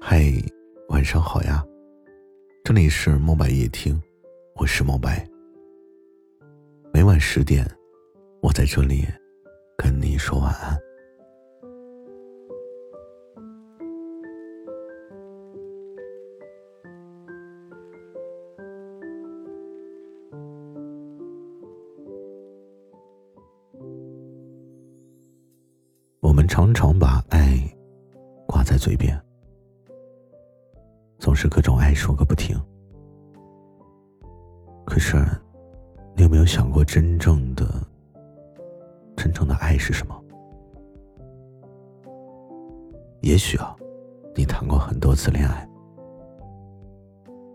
嗨，晚上好呀，这里是墨白夜听，我是墨白。每晚十点，我在这里跟你说晚安。们常常把爱挂在嘴边。总是各种爱说个不停，可是，你有没有想过，真正的、真正的爱是什么？也许啊，你谈过很多次恋爱，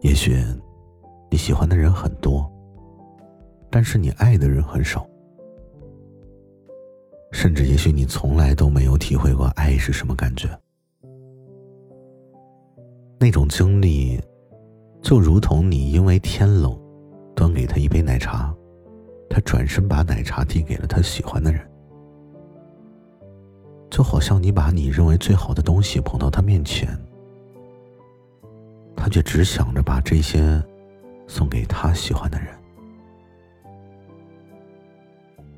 也许你喜欢的人很多，但是你爱的人很少，甚至也许你从来都没有体会过爱是什么感觉。那种经历，就如同你因为天冷，端给他一杯奶茶，他转身把奶茶递给了他喜欢的人，就好像你把你认为最好的东西捧到他面前，他却只想着把这些送给他喜欢的人。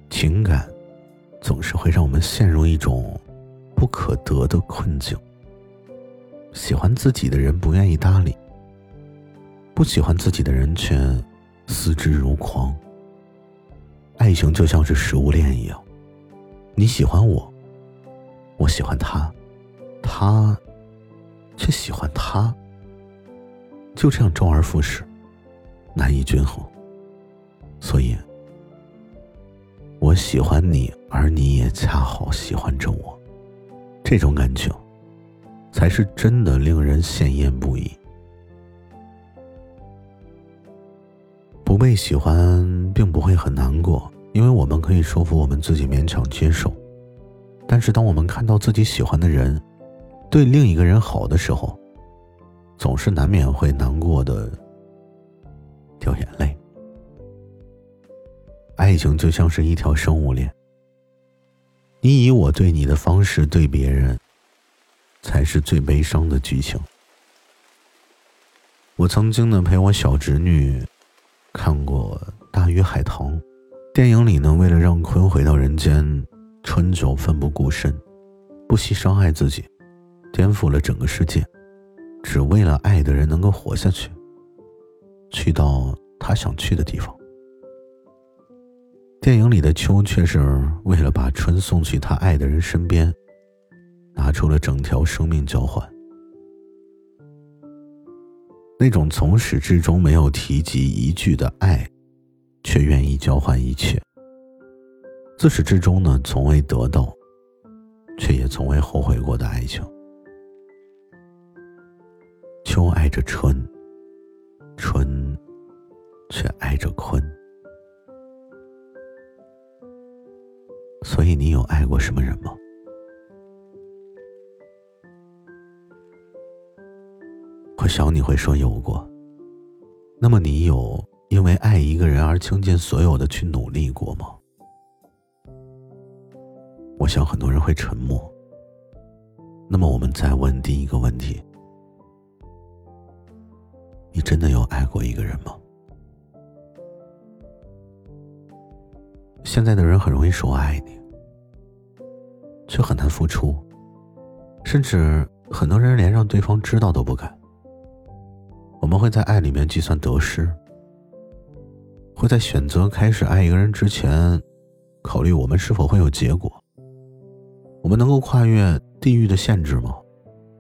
情感总是会让我们陷入一种不可得的困境。喜欢自己的人不愿意搭理，不喜欢自己的人却思之如狂。爱情就像是食物链一样，你喜欢我，我喜欢他，他却喜欢他，就这样周而复始，难以均衡。所以，我喜欢你，而你也恰好喜欢着我，这种感情。才是真的令人羡艳不已。不被喜欢并不会很难过，因为我们可以说服我们自己勉强接受。但是，当我们看到自己喜欢的人对另一个人好的时候，总是难免会难过的掉眼泪。爱情就像是一条生物链，你以我对你的方式对别人。才是最悲伤的剧情。我曾经呢陪我小侄女看过《大鱼海棠》，电影里呢为了让鲲回到人间，春九奋不顾身，不惜伤害自己，颠覆了整个世界，只为了爱的人能够活下去，去到他想去的地方。电影里的秋却是为了把春送去他爱的人身边。拿出了整条生命交换，那种从始至终没有提及一句的爱，却愿意交换一切。自始至终呢，从未得到，却也从未后悔过的爱情。秋爱着春，春却爱着鲲。你有爱过什么人吗？我想你会说有过。那么你有因为爱一个人而倾尽所有的去努力过吗？我想很多人会沉默。那么我们再问第一个问题：你真的有爱过一个人吗？现在的人很容易说爱你，却很难付出，甚至很多人连让对方知道都不敢。我们会在爱里面计算得失，会在选择开始爱一个人之前，考虑我们是否会有结果。我们能够跨越地域的限制吗？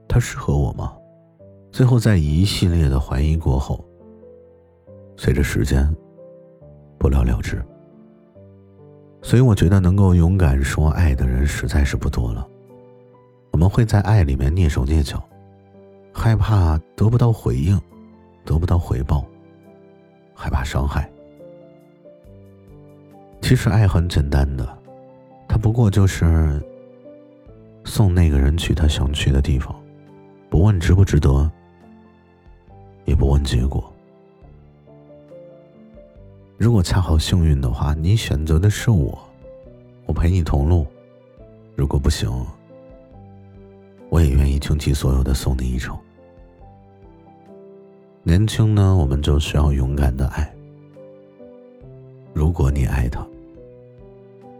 他适合我吗？最后在一系列的怀疑过后，随着时间不了了之。所以我觉得能够勇敢说爱的人实在是不多了。我们会在爱里面蹑手蹑脚，害怕得不到回应。得不到回报，害怕伤害。其实爱很简单的，它不过就是送那个人去他想去的地方，不问值不值得，也不问结果。如果恰好幸运的话，你选择的是我，我陪你同路，如果不行，我也愿意倾其所有的送你一程。年轻呢，我们就需要勇敢的爱。如果你爱他，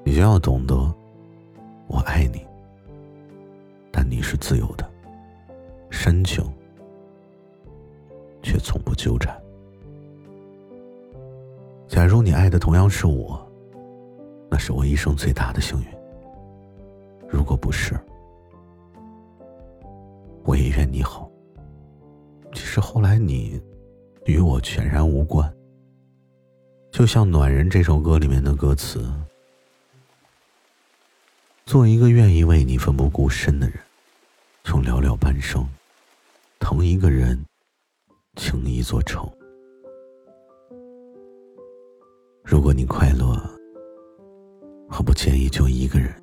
你就要懂得，我爱你，但你是自由的，深情却从不纠缠。假如你爱的同样是我，那是我一生最大的幸运。如果不是，我也愿你好。其实后来你与我全然无关。就像《暖人》这首歌里面的歌词：“做一个愿意为你奋不顾身的人，用寥寥半生疼一个人，倾一座城。如果你快乐，我不介意就一个人。”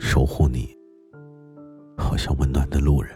守护你，好像温暖的路人。